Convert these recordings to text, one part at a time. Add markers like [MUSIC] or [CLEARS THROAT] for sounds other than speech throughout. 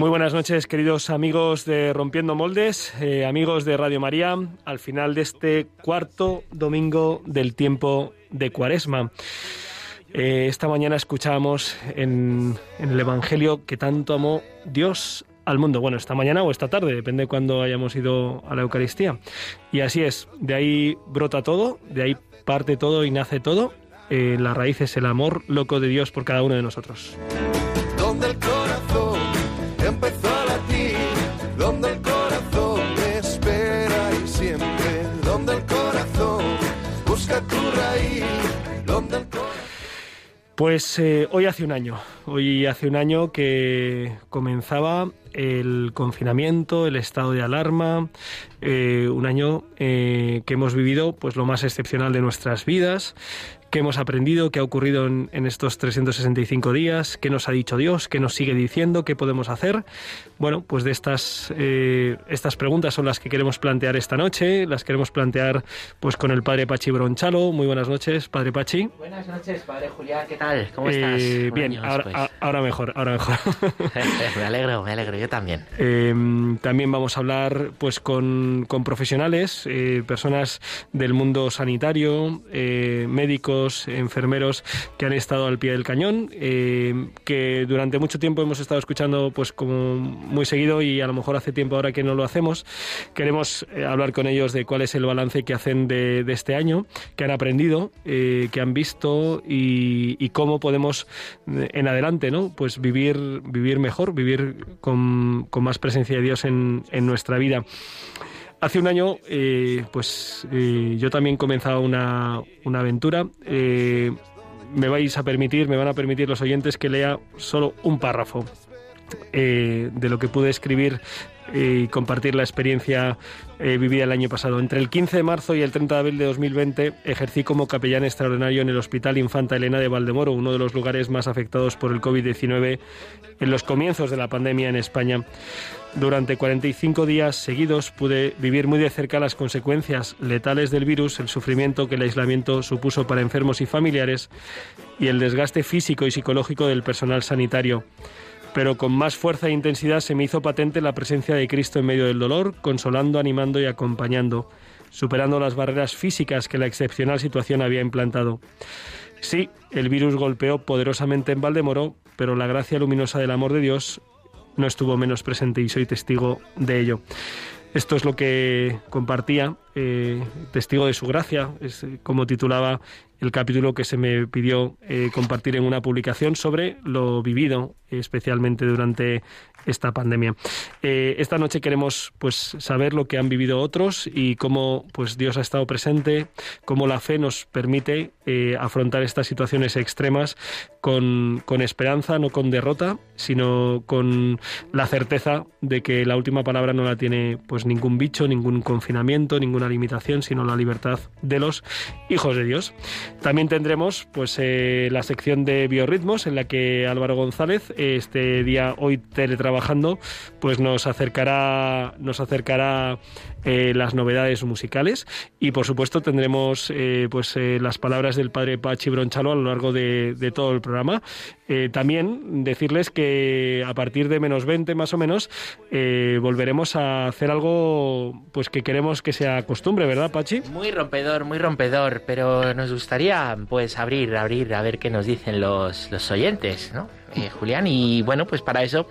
Muy buenas noches, queridos amigos de Rompiendo Moldes, eh, amigos de Radio María, al final de este cuarto domingo del tiempo de Cuaresma. Eh, esta mañana escuchábamos en, en, el Evangelio que tanto amó Dios al mundo. Bueno, esta mañana o esta tarde, depende de cuándo hayamos ido a la Eucaristía. Y así es, de ahí brota todo, de ahí parte todo y nace todo. Eh, la raíz es el amor loco de Dios por cada uno de nosotros. Pues eh, hoy hace un año, hoy hace un año que comenzaba el confinamiento, el estado de alarma, eh, un año eh, que hemos vivido pues lo más excepcional de nuestras vidas, qué hemos aprendido, qué ha ocurrido en, en, estos 365 días, qué nos ha dicho Dios, qué nos sigue diciendo, qué podemos hacer. Bueno, pues de estas, eh, estas preguntas son las que queremos plantear esta noche, las queremos plantear pues con el padre Pachi Bronchalo. Muy buenas noches, padre Pachi. Buenas noches, padre Julián, ¿qué tal? ¿Cómo estás? Eh, bien, ahora, ahora, mejor, ahora mejor. [LAUGHS] me alegro, me alegro, yo también. [LAUGHS] Eh, también vamos a hablar pues con, con profesionales, eh, personas del mundo sanitario, eh, médicos, enfermeros que han estado al pie del cañón, eh, que durante mucho tiempo hemos estado escuchando pues como muy seguido y a lo mejor hace tiempo ahora que no lo hacemos. Queremos eh, hablar con ellos de cuál es el balance que hacen de, de este año, que han aprendido, eh, que han visto y, y, cómo podemos en adelante, ¿no? Pues vivir, vivir mejor, vivir con, con más presencia de Dios en, en nuestra vida. Hace un año, eh, pues eh, yo también comenzaba una, una aventura. Eh, me vais a permitir, me van a permitir los oyentes que lea solo un párrafo de lo que pude escribir y compartir la experiencia eh, vivida el año pasado. Entre el 15 de marzo y el 30 de abril de 2020 ejercí como capellán extraordinario en el Hospital Infanta Elena de Valdemoro, uno de los lugares más afectados por el COVID-19 en los comienzos de la pandemia en España. Durante 45 días seguidos pude vivir muy de cerca las consecuencias letales del virus, el sufrimiento que el aislamiento supuso para enfermos y familiares y el desgaste físico y psicológico del personal sanitario pero con más fuerza e intensidad se me hizo patente la presencia de Cristo en medio del dolor, consolando, animando y acompañando, superando las barreras físicas que la excepcional situación había implantado. Sí, el virus golpeó poderosamente en Valdemoro, pero la gracia luminosa del amor de Dios no estuvo menos presente y soy testigo de ello. Esto es lo que compartía, eh, testigo de su gracia, es como titulaba el capítulo que se me pidió eh, compartir en una publicación sobre lo vivido, especialmente durante esta pandemia. Eh, esta noche queremos pues saber lo que han vivido otros y cómo pues Dios ha estado presente, cómo la fe nos permite eh, afrontar estas situaciones extremas con, con, esperanza, no con derrota, sino con la certeza de que la última palabra no la tiene pues ningún bicho, ningún confinamiento, ninguna limitación, sino la libertad de los hijos de Dios. También tendremos pues eh, la sección de biorritmos en la que Álvaro González este día hoy teletrabajando pues nos acercará nos acercará eh, las novedades musicales y por supuesto tendremos eh, pues eh, las palabras del padre Pachi Bronchalo a lo largo de, de todo el programa. También decirles que a partir de menos 20 más o menos volveremos a hacer algo pues que queremos que sea costumbre, ¿verdad Pachi? Muy rompedor, muy rompedor, pero nos gustaría pues abrir, abrir a ver qué nos dicen los, los oyentes, ¿no? Julián, y bueno, pues para eso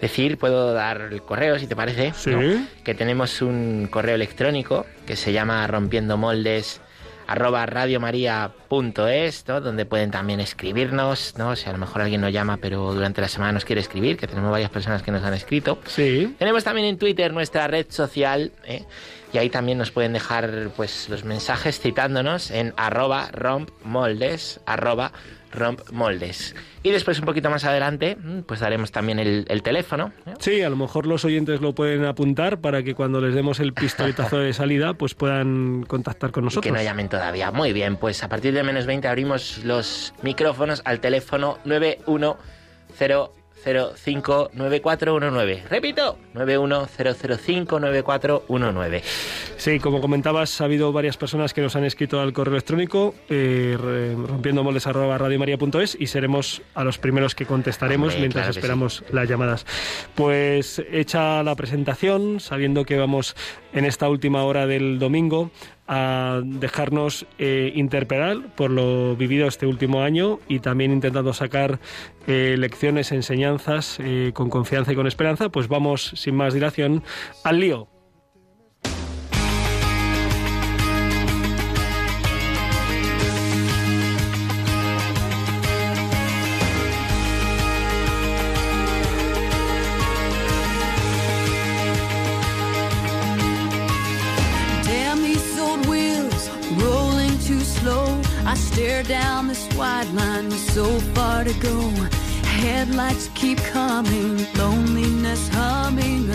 decir, puedo dar el correo si te parece, sí. ¿no? que tenemos un correo electrónico que se llama rompiendo moldes arroba radiomaria.es, ¿no? donde pueden también escribirnos, ¿no? Si a lo mejor alguien nos llama, pero durante la semana nos quiere escribir, que tenemos varias personas que nos han escrito. Sí. Tenemos también en Twitter nuestra red social, ¿eh? Y ahí también nos pueden dejar pues los mensajes citándonos en arroba rompmoldes, arroba rompmoldes. Y después un poquito más adelante mm, pues daremos también el, teléfono. ¿eh? Sí, a lo mejor los oyentes lo pueden apuntar para que cuando les demos el pistoletazo de salida pues puedan contactar con nosotros. que no llamen todavía. Muy bien, pues a partir de menos 20 abrimos los micrófonos al teléfono 910 059419. Repito, 910059419. Sí, como comentabas, ha habido varias personas que nos han escrito al correo electrónico eh, rompiendo moldes arroba y seremos a los primeros que contestaremos mientras esperamos las llamadas. Pues hecha la presentación, sabiendo que vamos en esta última hora del domingo a dejarnos eh, interpelar por lo vivido este último año y también intentando sacar eh, lecciones, enseñanzas eh, con confianza y con esperanza, pues vamos sin más dilación al lío. Keep coming, loneliness humming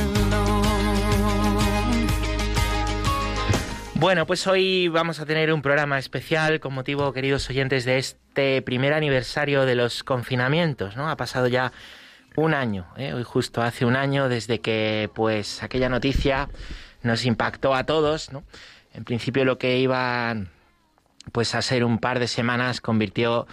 Bueno, pues hoy vamos a tener un programa especial con motivo, queridos oyentes, de este primer aniversario de los confinamientos, ¿no? Ha pasado ya un año, ¿eh? hoy justo hace un año desde que, pues, aquella noticia nos impactó a todos, ¿no? En principio lo que iba, pues, a ser un par de semanas convirtió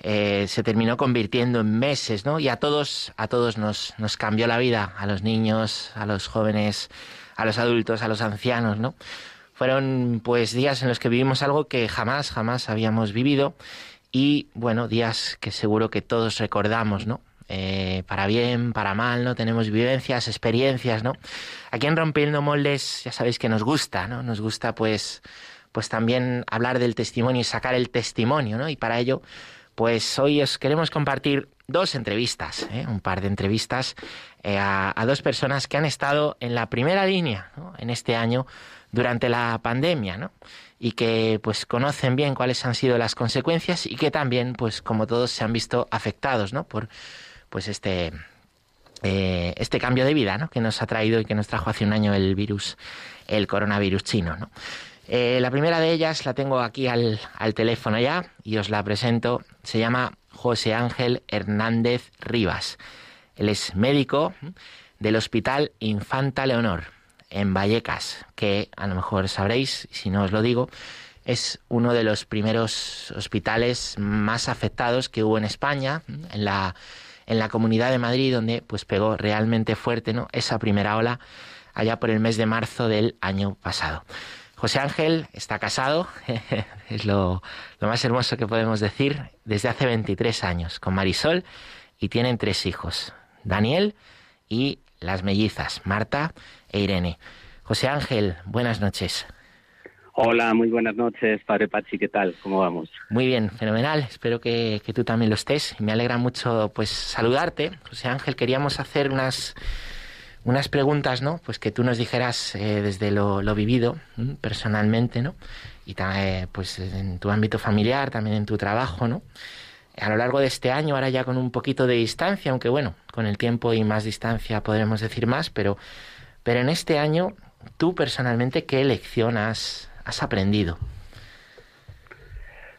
eh, se terminó convirtiendo en meses, ¿no? Y a todos, a todos nos, nos cambió la vida, a los niños, a los jóvenes, a los adultos, a los ancianos, ¿no? Fueron pues días en los que vivimos algo que jamás, jamás habíamos vivido y bueno, días que seguro que todos recordamos, ¿no? Eh, para bien, para mal, ¿no? Tenemos vivencias, experiencias, ¿no? Aquí en Rompiendo Moldes ya sabéis que nos gusta, ¿no? Nos gusta pues, pues también hablar del testimonio y sacar el testimonio, ¿no? Y para ello pues hoy os queremos compartir dos entrevistas, ¿eh? un par de entrevistas eh, a, dos personas que han estado en la primera línea en este año durante la pandemia, ¿no? y que pues conocen bien cuáles han sido las consecuencias y que también, pues como todos, se han visto afectados, ¿no? por pues este eh, este cambio de vida, ¿no? que nos ha traído y que nos trajo hace un año el virus, el coronavirus chino, ¿no? Eh, la primera de ellas la tengo aquí al, teléfono ya y os la presento. Se llama José Ángel Hernández Rivas. Él es médico del Hospital Infanta Leonor en Vallecas, que a lo mejor sabréis, si no os lo digo, es uno de los primeros hospitales más afectados que hubo en España, en la, en la Comunidad de Madrid, donde pues pegó realmente fuerte ¿no? esa primera ola allá por el mes de marzo del año pasado. José Ángel está casado, [LAUGHS] es lo, más hermoso que podemos decir, desde hace 23 años, con Marisol, y tienen tres hijos, Daniel y las mellizas, Marta e Irene. José Ángel, buenas noches. Hola, muy buenas noches, padre Pachi, ¿qué tal? ¿Cómo vamos? Muy bien, fenomenal, espero que, que tú también lo estés. Me alegra mucho pues saludarte. José Ángel, queríamos hacer unas unas preguntas, ¿no? Pues que tú nos dijeras eh, desde lo, vivido personalmente, ¿no? Y también, pues en tu ámbito familiar, también en tu trabajo, ¿no? A lo largo de este año, ahora ya con un poquito de distancia, aunque bueno, con el tiempo y más distancia podremos decir más, pero, pero en este año, tú personalmente, ¿qué lección has, has aprendido?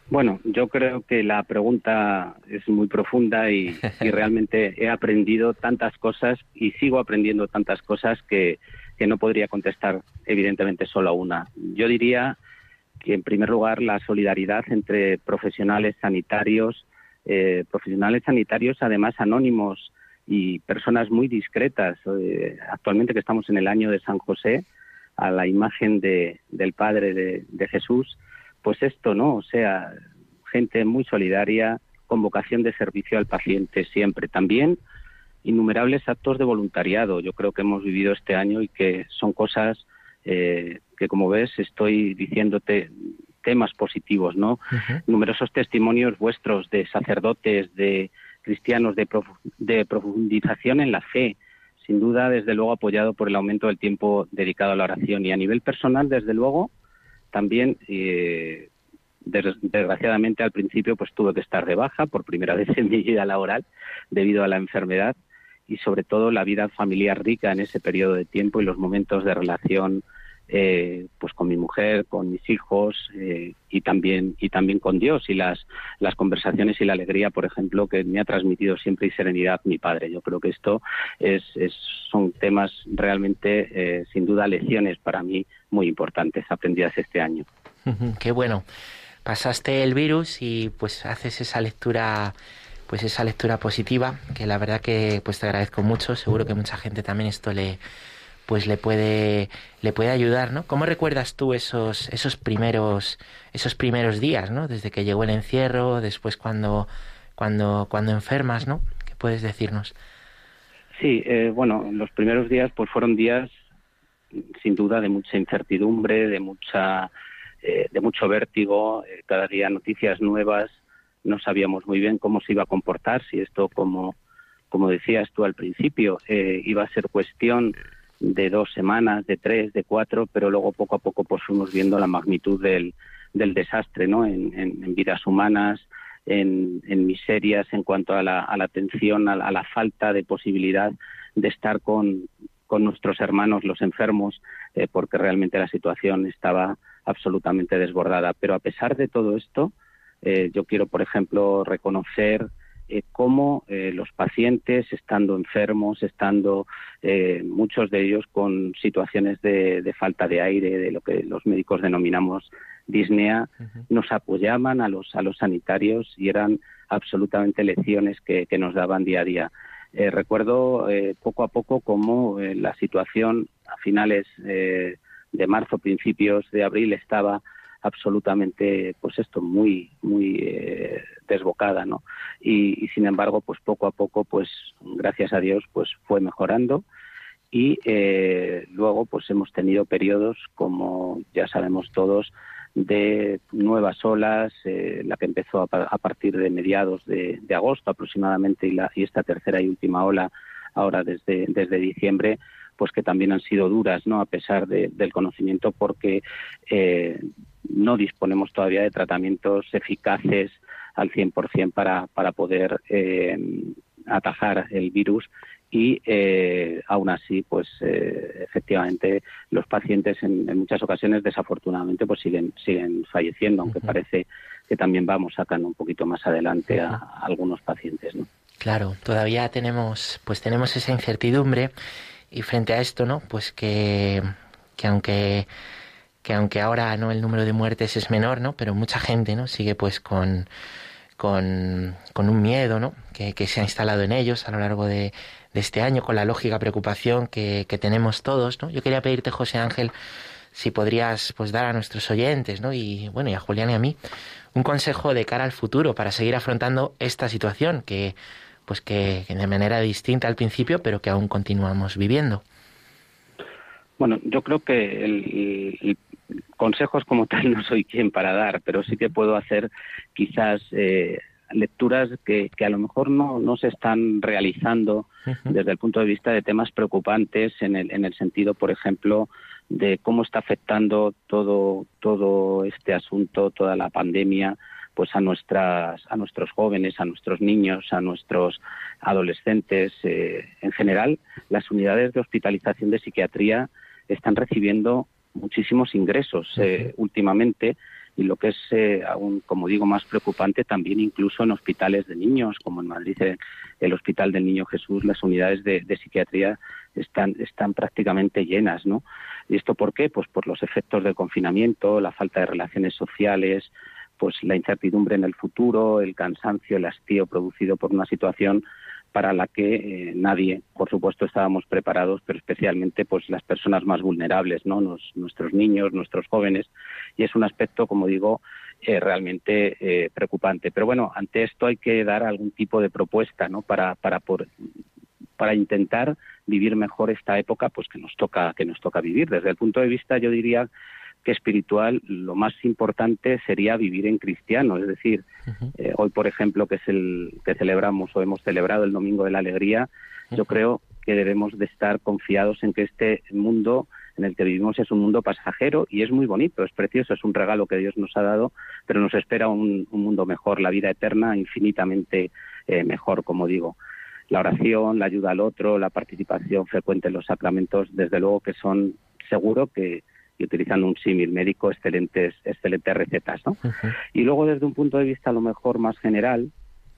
Bueno, yo creo que la pregunta es muy profunda [LAUGHS] y, realmente he aprendido tantas cosas y sigo aprendiendo tantas cosas que, no podría contestar evidentemente solo una. Yo diría que en primer lugar la solidaridad entre profesionales sanitarios, eh, profesionales sanitarios además anónimos y personas muy discretas. Eh, actualmente que estamos en el año de San José, a la imagen de, del Padre de Jesús, pues esto, ¿no? O sea, gente muy solidaria, con vocación de servicio al paciente siempre. También innumerables actos de voluntariado, yo creo que hemos vivido este año y que son cosas eh, que, como ves, estoy diciéndote temas positivos, ¿no? Numerosos testimonios vuestros de sacerdotes, de cristianos, de, de profundización en la fe, sin duda, desde luego, apoyado por el aumento del tiempo dedicado a la oración. Y a nivel personal, desde luego, también, eh, desgraciadamente, al principio, pues tuve que estar de baja por primera [LAUGHS] vez en mi vida laboral debido a la enfermedad y, sobre todo, la vida familiar rica en ese periodo de tiempo y los momentos de relación eh, pues con mi mujer, con mis hijos eh, y también y también con Dios y las las conversaciones y la alegría, por ejemplo, que me ha transmitido siempre y serenidad mi padre. Yo creo que esto es, son temas realmente eh, sin duda lecciones para mí muy importantes aprendidas este año. Qué bueno. Pasaste el virus y pues haces esa lectura pues esa lectura positiva que la verdad que pues te agradezco mucho. Seguro que mucha gente también esto le pues le puede le puede ayudar, ¿no? ¿Cómo recuerdas tú esos esos primeros esos primeros días, ¿no? Desde que llegó el encierro, después cuando cuando cuando enfermas, ¿no? ¿Qué puedes decirnos? Sí, eh, bueno, los primeros días pues fueron días sin duda de mucha incertidumbre, de mucha eh, de mucho vértigo, eh, cada día noticias nuevas, no sabíamos muy bien cómo se iba a comportar, si esto como como decías tú al principio, iba a ser cuestión de dos semanas, de tres, de cuatro, pero luego poco a poco pues fuimos viendo la magnitud del, del desastre, ¿no? En, en, vidas humanas, en, en, miserias, en cuanto a la, a la atención, a la, falta de posibilidad de estar con, con nuestros hermanos, los enfermos, eh, porque realmente la situación estaba absolutamente desbordada. Pero a pesar de todo esto, eh, yo quiero, por ejemplo, reconocer eh, cómo eh, los pacientes, estando enfermos, estando eh, muchos de ellos con situaciones de, falta de aire, de lo que los médicos denominamos disnea, nos apoyaban a los, a los sanitarios y eran absolutamente lecciones que, nos daban día a día. recuerdo poco a poco cómo la situación a finales de marzo, principios de abril estaba absolutamente pues esto muy muy eh, desbocada no y, sin embargo pues poco a poco pues gracias a Dios pues fue mejorando y eh, luego pues hemos tenido periodos como ya sabemos todos de nuevas olas eh, la que empezó a, partir de mediados de, agosto aproximadamente y, la, y esta tercera y última ola ahora desde desde diciembre pues que también han sido duras, ¿no? A pesar del conocimiento, porque eh, no disponemos todavía de tratamientos eficaces al 100% para, para poder eh, atajar el virus y eh, aún así pues eh, efectivamente los pacientes en, muchas ocasiones desafortunadamente pues siguen siguen falleciendo aunque parece que también vamos sacando un poquito más adelante a, a, algunos pacientes ¿no? claro todavía tenemos pues tenemos esa incertidumbre y frente a esto no pues que que aunque que aunque ahora no el número de muertes es menor, ¿no? Pero mucha gente, ¿no? Sigue pues con, con, con un miedo, ¿no? Que, que, se ha instalado en ellos a lo largo de, este año, con la lógica preocupación que, que, tenemos todos, ¿no? Yo quería pedirte, José Ángel, si podrías pues dar a nuestros oyentes, ¿no? Y bueno, y a Julián y a mí, un consejo de cara al futuro para seguir afrontando esta situación que pues que, de manera distinta al principio, pero que aún continuamos viviendo. Bueno, yo creo que el, consejos como tal no soy quien para dar, pero sí que puedo hacer quizás eh, lecturas que, que, a lo mejor no, no se están realizando desde el punto de vista de temas preocupantes en el, en el sentido, por ejemplo, de cómo está afectando todo, todo este asunto, toda la pandemia, pues a nuestras a nuestros jóvenes, a nuestros niños, a nuestros adolescentes, eh, en general, las unidades de hospitalización de psiquiatría están recibiendo muchísimos ingresos eh, últimamente y lo que es eh, aún, como digo, más preocupante también incluso en hospitales de niños, como en Madrid eh, el Hospital del Niño Jesús, las unidades de, psiquiatría están, están prácticamente llenas, ¿no? ¿Y esto por qué? Pues por los efectos del confinamiento, la falta de relaciones sociales, pues la incertidumbre en el futuro, el cansancio, el hastío producido por una situación para la que eh, nadie, por supuesto, estábamos preparados, pero especialmente pues las personas más vulnerables, ¿no? nuestros niños, nuestros jóvenes, y es un aspecto, como digo, eh, realmente eh, preocupante. Pero bueno, ante esto hay que dar algún tipo de propuesta, ¿no? Para para por, para intentar vivir mejor esta época, pues que nos toca que nos toca vivir. Desde el punto de vista, yo diría que espiritual lo más importante sería vivir en cristiano, es decir, eh, hoy por ejemplo que es el que celebramos o hemos celebrado el Domingo de la Alegría, yo creo que debemos de estar confiados en que este mundo en el que vivimos es un mundo pasajero y es muy bonito, es precioso, es un regalo que Dios nos ha dado, pero nos espera un, mundo mejor, la vida eterna infinitamente eh, mejor, como digo. La oración, la ayuda al otro, la participación frecuente en los sacramentos, desde luego que son seguro que, y utilizando un símil médico, excelentes, excelentes recetas. ¿no? Y luego, desde un punto de vista a lo mejor más general,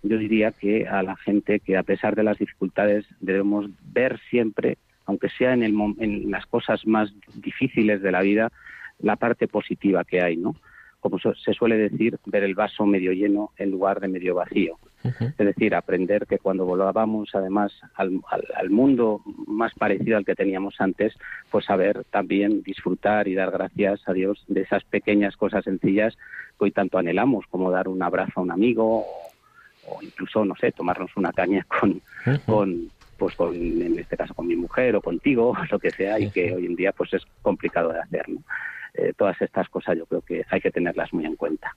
yo diría que a la gente que a pesar de las dificultades debemos ver siempre, aunque sea en, el, en las cosas más difíciles de la vida, la parte positiva que hay, ¿no? Como se suele decir, ver el vaso medio lleno en lugar de medio vacío. Es decir, aprender que cuando volvamos además al, al, mundo más parecido al que teníamos antes, pues saber también disfrutar y dar gracias a Dios de esas pequeñas cosas sencillas que hoy tanto anhelamos, como dar un abrazo a un amigo o, incluso, no sé, tomarnos una caña con, con pues con, en este caso con mi mujer o contigo, [LAUGHS] lo que sea, y que hoy en día pues es complicado de hacer. ¿no? Eh, todas estas cosas yo creo que hay que tenerlas muy en cuenta.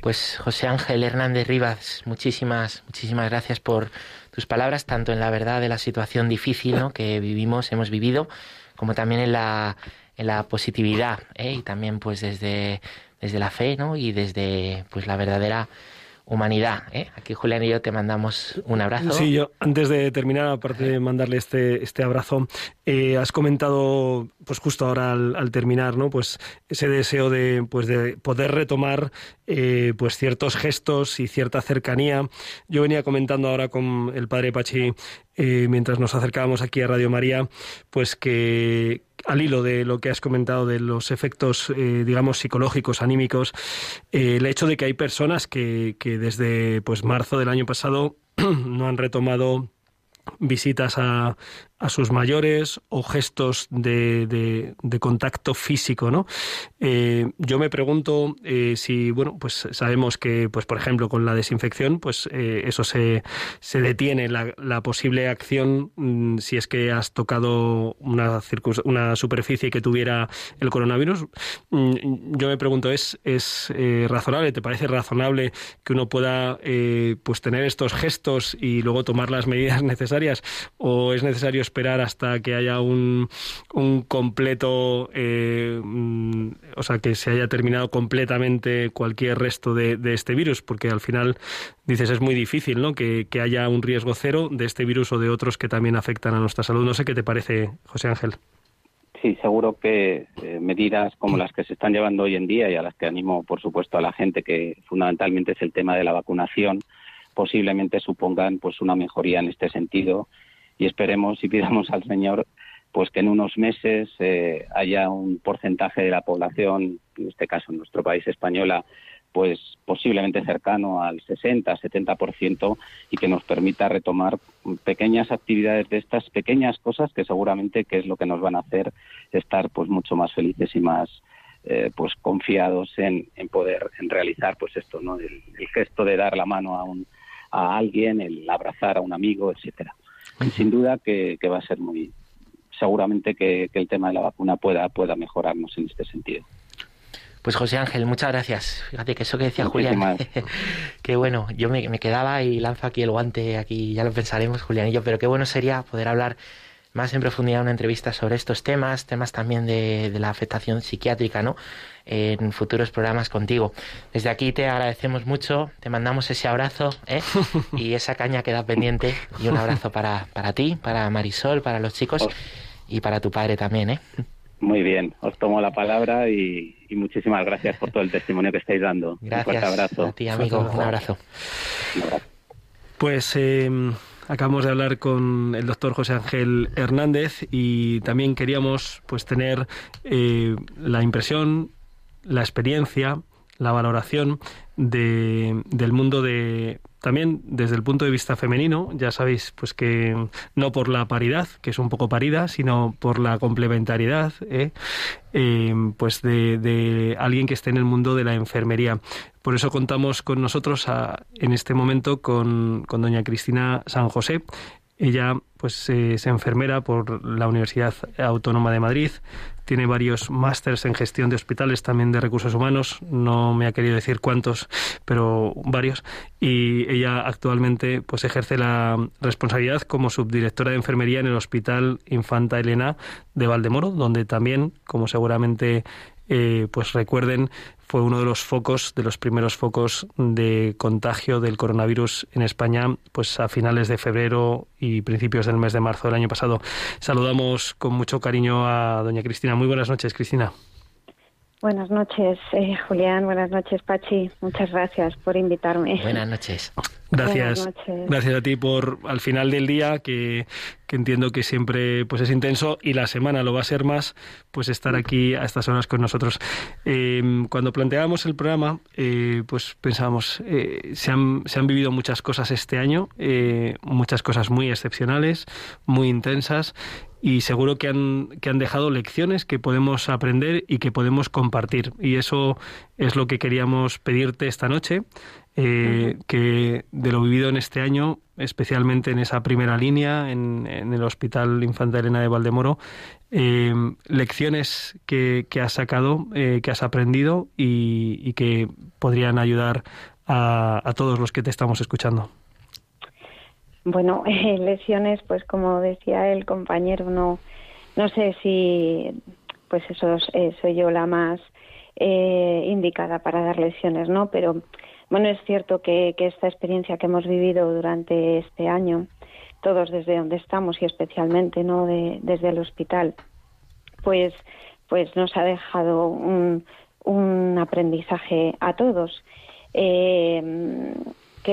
Pues José Ángel Hernández Rivas, muchísimas, muchísimas gracias por tus palabras, tanto en la verdad de la situación difícil que vivimos, hemos vivido, como también en la, en la positividad, ¿eh? y también pues desde, desde la fe, ¿no? Y desde pues la verdadera humanidad. ¿eh? Aquí Julián y yo te mandamos un abrazo. Sí, yo antes de terminar, aparte de mandarle este, este abrazo, eh, has comentado, pues justo ahora al, terminar, ¿no? Pues ese deseo de, pues de poder retomar eh, pues ciertos gestos y cierta cercanía. Yo venía comentando ahora con el padre Pachi eh, mientras nos acercábamos aquí a Radio María, pues que al hilo de lo que has comentado de los efectos, eh, digamos, psicológicos, anímicos, eh, el hecho de que hay personas que, que desde pues marzo del año pasado [CLEARS THROAT] no han retomado visitas a, a sus mayores o gestos de, de, contacto físico, ¿no? Eh, yo me pregunto eh, si, bueno, pues sabemos que, pues por ejemplo, con la desinfección, pues eh, eso se, se detiene, la, posible acción, mm, si es que has tocado una, una superficie que tuviera el coronavirus. Mm, yo me pregunto, ¿es, es razonable, te parece razonable que uno pueda, pues tener estos gestos y luego tomar las medidas [LAUGHS] necesarias o es necesario esperar hasta que haya un, un completo, eh, mm, o sea, que se haya terminado completamente cualquier resto de, de, este virus, porque al final, dices, es muy difícil, ¿no? Que, que haya un riesgo cero de este virus o de otros que también afectan a nuestra salud. No sé qué te parece, José Ángel. Sí, seguro que eh, medidas como las que se están llevando hoy en día y a las que animo, por supuesto, a la gente, que fundamentalmente es el tema de la vacunación, posiblemente supongan pues una mejoría en este sentido y esperemos y pidamos al Señor pues que en unos meses eh, haya un porcentaje de la población, en este caso en nuestro país española, pues posiblemente cercano al 60-70% y que nos permita retomar pequeñas actividades de estas pequeñas cosas que seguramente que es lo que nos van a hacer estar pues mucho más felices y más eh, pues confiados en, poder en realizar pues esto no el, el, gesto de dar la mano a un a alguien el abrazar a un amigo etcétera sin duda que, va a ser muy seguramente que, el tema de la vacuna pueda pueda mejorarnos en este sentido. Pues José Ángel, muchas gracias. Fíjate que eso que decía Julián, [LAUGHS] qué bueno, yo me, me, quedaba y lanzo aquí el guante, aquí ya lo pensaremos Julián y yo, pero qué bueno sería poder hablar más en profundidad una entrevista sobre estos temas, temas también de, de la afectación psiquiátrica, ¿no? en futuros programas contigo. Desde aquí te agradecemos mucho, te mandamos ese abrazo ¿eh? [LAUGHS] y esa caña queda pendiente y un abrazo para, para ti, para Marisol, para los chicos y para tu padre también. ¿eh? Muy bien, os tomo la palabra y, muchísimas gracias por todo el testimonio que estáis dando. Gracias. Un fuerte abrazo. A ti, amigo. Un abrazo. Pues eh, acabamos de hablar con el doctor José Ángel Hernández y también queríamos pues tener eh, la impresión la experiencia, la valoración de, del mundo de también desde el punto de vista femenino, ya sabéis, pues que no por la paridad, que es un poco parida, sino por la complementariedad, ¿eh? Eh, pues de, de, alguien que esté en el mundo de la enfermería. Por eso contamos con nosotros en este momento con, con doña Cristina San José. Ella pues eh, es enfermera por la Universidad Autónoma de Madrid, tiene varios másters en gestión de hospitales, también de recursos humanos, no me ha querido decir cuántos, pero varios, y ella actualmente pues ejerce la responsabilidad como subdirectora de enfermería en el Hospital Infanta Elena de Valdemoro, donde también, como seguramente eh, pues recuerden, fue uno de los focos, de los primeros focos de contagio del coronavirus en España, pues a finales de febrero y principios del mes de marzo del año pasado. Saludamos con mucho cariño a doña Cristina. Muy buenas noches, Cristina. Buenas noches, eh, Julián. Buenas noches, Pachi. Muchas gracias por invitarme. Buenas noches. Gracias. Gracias a ti por al final del día que, que, entiendo que siempre pues es intenso y la semana lo va a ser más pues estar aquí a estas horas con nosotros. Eh, cuando planteábamos el programa eh, pues pensábamos eh, se, han, se han vivido muchas cosas este año muchas cosas muy excepcionales muy intensas y seguro que han, que han dejado lecciones que podemos aprender y que podemos compartir. Y eso es lo que queríamos pedirte esta noche, eh, que de lo vivido en este año, especialmente en esa primera línea, en, el Hospital Infanta Elena de Valdemoro, eh, lecciones que, que, has sacado, eh, que has aprendido y, y que podrían ayudar a, a todos los que te estamos escuchando. Bueno, [LAUGHS] lesiones, pues como decía el compañero, no, no sé si, pues eso eh, soy yo la más eh, indicada para dar lesiones, ¿no? Pero bueno, es cierto que, esta experiencia que hemos vivido durante este año, todos desde donde estamos y especialmente, ¿no? De, desde el hospital, pues, pues nos ha dejado un, aprendizaje a todos. Eh,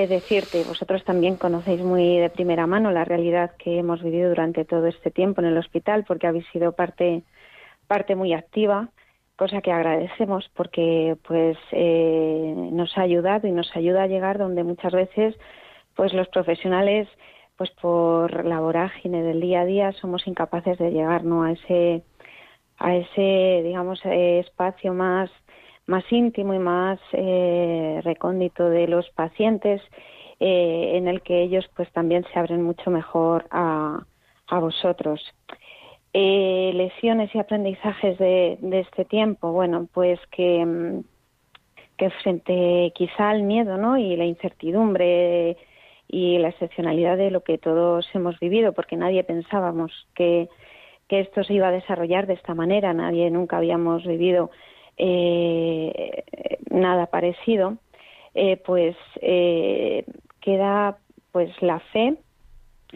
decirte, vosotros también conocéis muy de primera mano la realidad que hemos vivido durante todo este tiempo en el hospital, porque habéis sido parte, parte muy activa, cosa que agradecemos porque pues eh, nos ha ayudado y nos ayuda a llegar donde muchas veces pues los profesionales pues por la vorágine del día a día somos incapaces de llegar ¿no? a ese a ese digamos eh, espacio más más íntimo y más eh, recóndito de los pacientes, eh, en el que ellos pues también se abren mucho mejor a, a vosotros. Eh, lesiones y aprendizajes de, de, este tiempo, bueno, pues que, mm, que frente quizá al miedo ¿no? y la incertidumbre y la excepcionalidad de lo que todos hemos vivido, porque nadie pensábamos que, que esto se iba a desarrollar de esta manera, nadie nunca habíamos vivido eh, nada parecido, eh, pues eh, queda pues la fe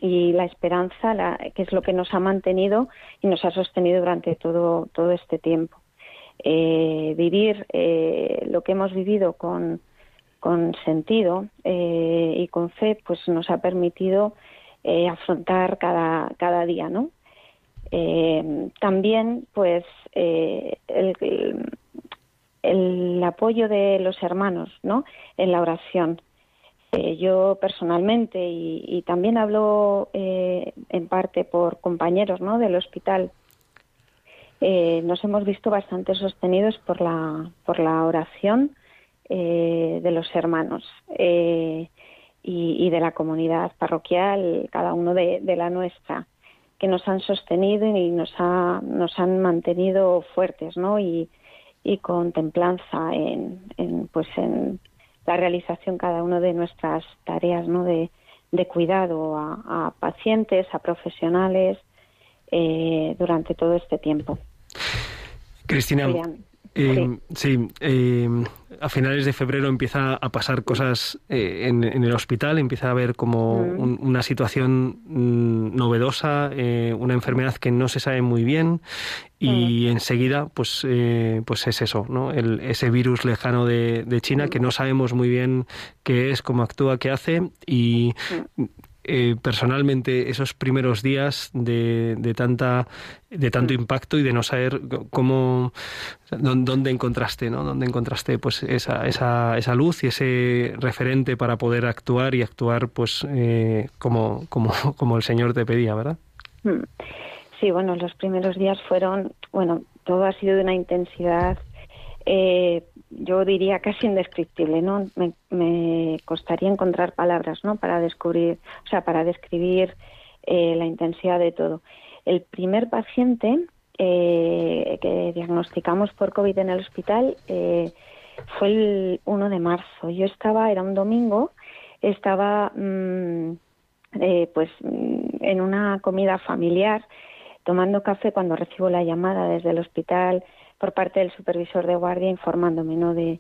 y la esperanza, la, que es lo que nos ha mantenido y nos ha sostenido durante todo, todo este tiempo. Eh, vivir eh, lo que hemos vivido con, con sentido eh, y con fe, pues nos ha permitido afrontar cada, cada día, ¿no? también, pues, el, el apoyo de los hermanos ¿no? en la oración. Eh, yo personalmente y, también hablo eh, en parte por compañeros ¿no? del hospital, eh, nos hemos visto bastante sostenidos por la, por la oración de los hermanos y, de la comunidad parroquial, cada uno de, de, la nuestra, que nos han sostenido y nos, ha, nos han mantenido fuertes ¿no? y, y con templanza en, en, pues en la realización cada uno de nuestras tareas ¿no? de, de cuidado a, a, pacientes, a profesionales eh, durante todo este tiempo. Cristina, eh, sí, eh, a finales de febrero empieza a pasar cosas eh, en, en, el hospital, empieza a haber como mm. un, una situación mm, novedosa, eh, una enfermedad que no se sabe muy bien y mm. enseguida pues eh, pues es eso, ¿no? El, ese virus lejano de, de China que no sabemos muy bien qué es, cómo actúa, qué hace y eh, personalmente esos primeros días de, de, tanta de tanto impacto y de no saber cómo dónde encontraste no dónde encontraste pues esa, esa, esa luz y ese referente para poder actuar y actuar pues eh, como, como [LAUGHS] como el señor te pedía verdad mm. sí bueno los primeros días fueron bueno todo ha sido de una intensidad eh, yo diría casi indescriptible, ¿no? Me, costaría encontrar palabras, ¿no? Para descubrir, o sea, para describir eh, la intensidad de todo. El primer paciente eh, que diagnosticamos por COVID en el hospital eh, fue el 1 de marzo. Yo estaba, era un domingo, estaba mm, eh, pues mm, en una comida familiar tomando café cuando recibo la llamada desde el hospital por parte del supervisor de guardia informándome ¿no? de,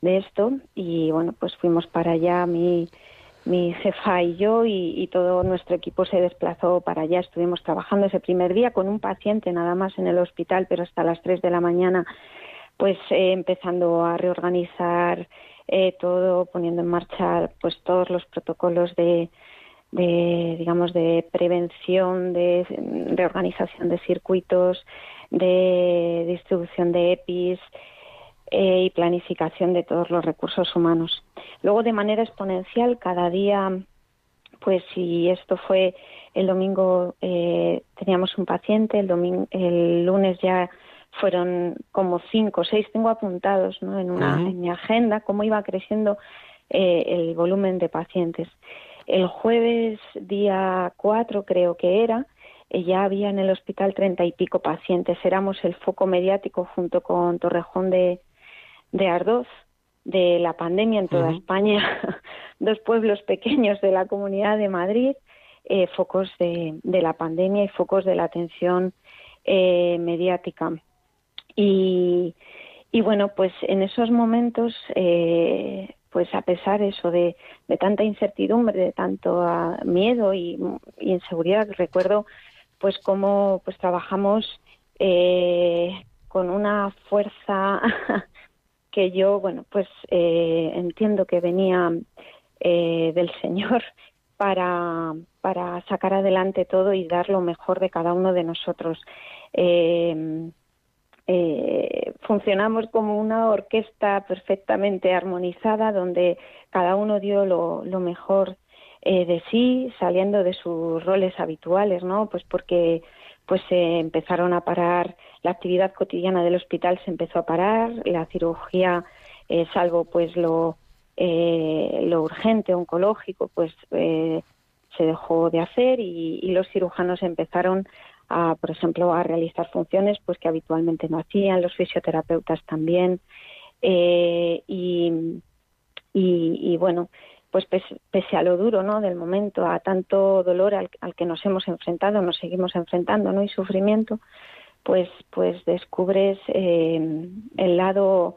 de esto y bueno pues fuimos para allá mi mi jefa y yo y, todo nuestro equipo se desplazó para allá. Estuvimos trabajando ese primer día con un paciente nada más en el hospital, pero hasta las 3 de la mañana, pues eh, empezando a reorganizar eh, todo, poniendo en marcha pues todos los protocolos de, de digamos de prevención, de reorganización de circuitos, de distribución de EPIs, eh, y planificación de todos los recursos humanos. Luego, de manera exponencial, cada día, pues si esto fue el domingo, eh, teníamos un paciente, el, domingo, el lunes ya fueron como cinco o seis, tengo apuntados ¿no? en, una, en mi agenda, cómo iba creciendo eh, el volumen de pacientes. El jueves, día cuatro, creo que era, ya había en el hospital treinta y pico pacientes. Éramos el foco mediático junto con Torrejón de, de Ardoz de la pandemia en toda España, [LAUGHS] dos pueblos pequeños de la Comunidad de Madrid, eh, focos de, de, la pandemia y focos de la atención eh, mediática. Y, y, bueno, pues en esos momentos, eh, pues a pesar eso de, de, tanta incertidumbre, de tanto ah, miedo y, y, inseguridad, recuerdo pues cómo pues trabajamos con una fuerza [LAUGHS] que yo, bueno, pues eh, entiendo que venía eh, del Señor [LAUGHS] para, para sacar adelante todo y dar lo mejor de cada uno de nosotros. Eh, funcionamos como una orquesta perfectamente armonizada donde cada uno dio lo, lo mejor de sí, saliendo de sus roles habituales, ¿no? Pues porque pues se empezaron a parar, la actividad cotidiana del hospital se empezó a parar, la cirugía, eh, salvo pues lo, eh, lo urgente, oncológico, pues eh, se dejó de hacer y, los cirujanos empezaron a, por ejemplo, a realizar funciones pues que habitualmente no hacían, los fisioterapeutas también. y, y, bueno, pues pese, a lo duro ¿no? del momento, a tanto dolor al, que nos hemos enfrentado, nos seguimos enfrentando, ¿no? y sufrimiento, pues, pues descubres eh, el lado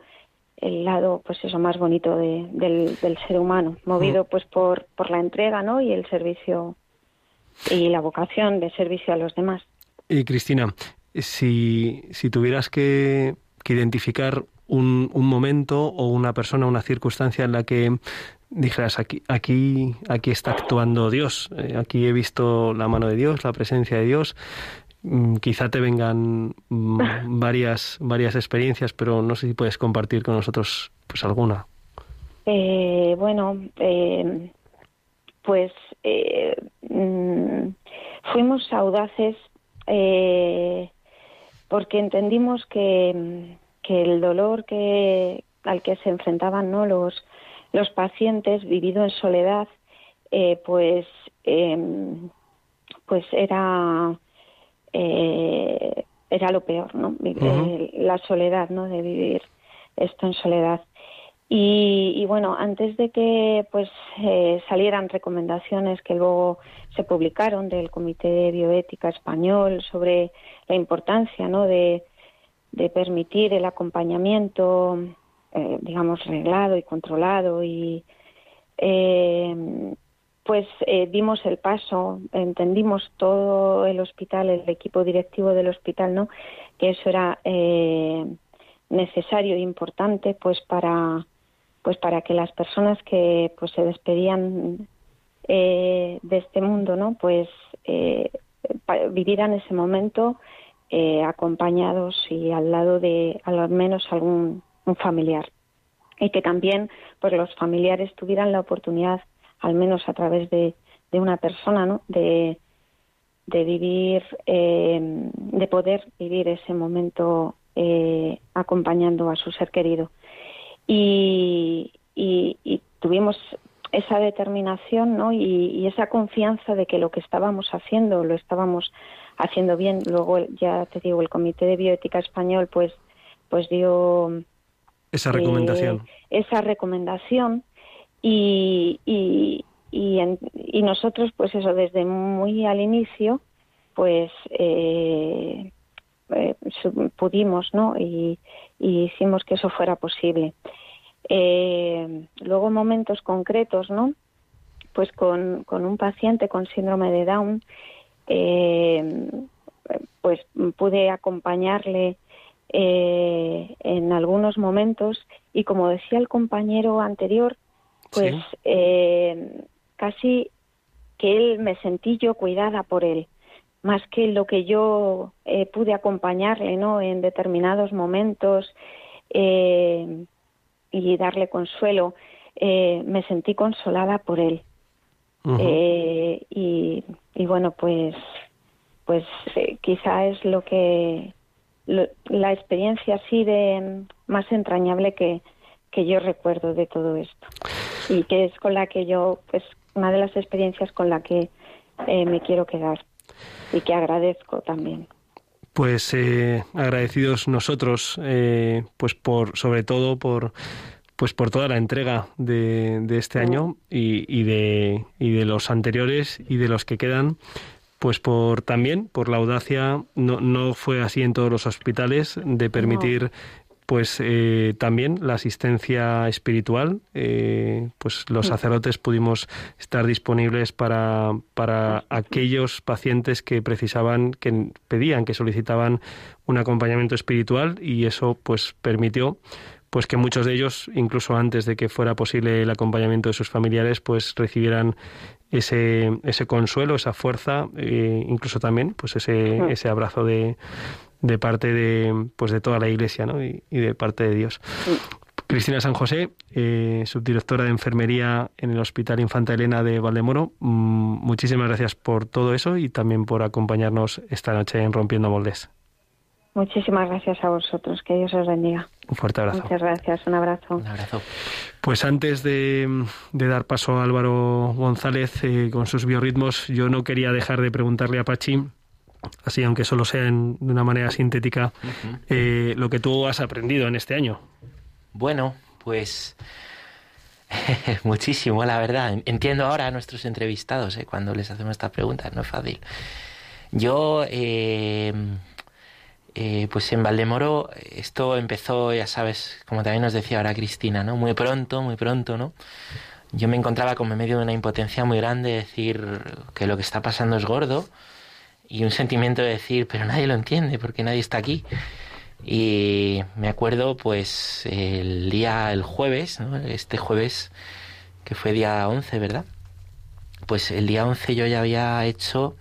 el lado pues eso más bonito del, ser humano movido mm. pues por, por la entrega no y el servicio y la vocación de servicio a los demás y Cristina si, si tuvieras que, que identificar un, un, momento o una persona, una circunstancia en la que dijeras, aquí, aquí, aquí está actuando Dios, eh, aquí he visto la mano de Dios, la presencia de Dios, mm, quizá te vengan mm, [LAUGHS] varias, varias experiencias, pero no sé si puedes compartir con nosotros pues alguna. Eh, bueno, eh, pues mm, fuimos audaces porque entendimos que, que el dolor que al que se enfrentaban no los los pacientes vivido en soledad, eh, pues, em, pues era, eh, era lo peor, ¿no? Eh, la soledad, ¿no? De vivir esto en soledad. Y, bueno, antes de que pues salieran recomendaciones que luego se publicaron del Comité de Bioética Español sobre la importancia, ¿no? De, de permitir el acompañamiento eh, digamos, reglado y controlado y eh, pues eh, dimos el paso, entendimos todo el hospital, el equipo directivo del hospital, ¿no? Que eso era necesario e importante, pues para pues para que las personas que pues se despedían de este mundo, ¿no? Pues vivieran ese momento acompañados y al lado de al menos algún un familiar y que también pues los familiares tuvieran la oportunidad al menos a través de, de una persona ¿no? de, de vivir eh, de poder vivir ese momento eh, acompañando a su ser querido y, y, tuvimos esa determinación ¿no? y, esa confianza de que lo que estábamos haciendo lo estábamos haciendo bien. Luego, ya te digo, el Comité de Bioética Español, pues, pues dio esa recomendación. Eh, esa recomendación y, y, y, nosotros, pues eso, desde muy al inicio, pues eh, eh, pudimos, ¿no? Y, hicimos que eso fuera posible. luego, momentos concretos, ¿no? Pues con, con un paciente con síndrome de Down, pues pude acompañarle eh, en algunos momentos. Y como decía el compañero anterior, pues eh, casi que él me sentí yo cuidada por él más que lo que yo eh, pude acompañarle no en determinados momentos y darle consuelo me sentí consolada por él. Y, y, bueno pues pues quizá es lo que la experiencia así de más entrañable que, que yo recuerdo de todo esto. Y que es con la que yo pues una de las experiencias con la que eh, me quiero quedar y que agradezco también. Pues eh, agradecidos nosotros eh, pues por sobre todo por pues por toda la entrega de, de este año y, y, de, y de los anteriores y de los que quedan pues por también por la audacia no, no fue así en todos los hospitales de permitir pues eh, también la asistencia espiritual. Eh, pues los sacerdotes pudimos estar disponibles para para aquellos pacientes que precisaban que pedían que solicitaban un acompañamiento espiritual y eso pues permitió pues que muchos de ellos, incluso antes de que fuera posible el acompañamiento de sus familiares, pues recibieran ese, ese consuelo, esa fuerza, eh, incluso también pues ese, ese abrazo de, de parte de, pues de toda la Iglesia ¿no? y, de parte de Dios. Cristina San José, eh, subdirectora de enfermería en el Hospital Infanta Elena de Valdemoro, mm, muchísimas gracias por todo eso y también por acompañarnos esta noche en Rompiendo Moldes. Muchísimas gracias a vosotros. Que Dios os bendiga. Un fuerte abrazo. Muchas gracias. Un abrazo. Un abrazo. Pues antes de, dar paso a Álvaro González eh, con sus biorritmos, yo no quería dejar de preguntarle a Pachi, así aunque solo sea de una manera sintética, eh, lo que tú has aprendido en este año. Bueno, pues [LAUGHS] muchísimo, la verdad. Entiendo ahora a nuestros entrevistados eh, cuando les hacemos estas preguntas, no es fácil. Yo eh, pues en Valdemoro esto empezó, ya sabes, como también nos decía ahora Cristina, ¿no? Muy pronto, muy pronto, ¿no? Yo me encontraba como en medio de una impotencia muy grande, de decir que lo que está pasando es gordo y un sentimiento de decir, pero nadie lo entiende porque nadie está aquí. Y me acuerdo pues el día, el jueves, ¿no? este jueves que fue día 11, ¿verdad? Pues el día 11 yo ya había hecho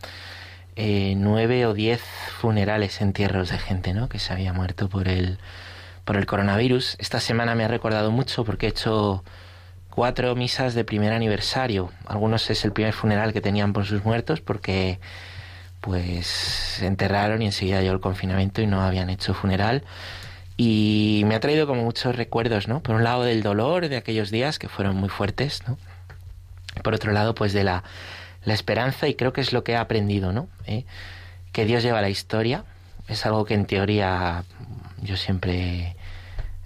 eh, nueve o diez funerales, entierros de gente, ¿no? Que se había muerto por el, por el coronavirus. Esta semana me ha recordado mucho porque he hecho cuatro misas de primer aniversario. Algunos es el primer funeral que tenían por sus muertos porque pues se enterraron y enseguida llegó el confinamiento y no habían hecho funeral. Y me ha traído como muchos recuerdos, ¿no? Por un lado del dolor de aquellos días que fueron muy fuertes, ¿no? Por otro lado, pues de la la esperanza y creo que es lo que he aprendido, ¿no? ¿Eh? Que Dios lleva la historia, es algo que en teoría yo siempre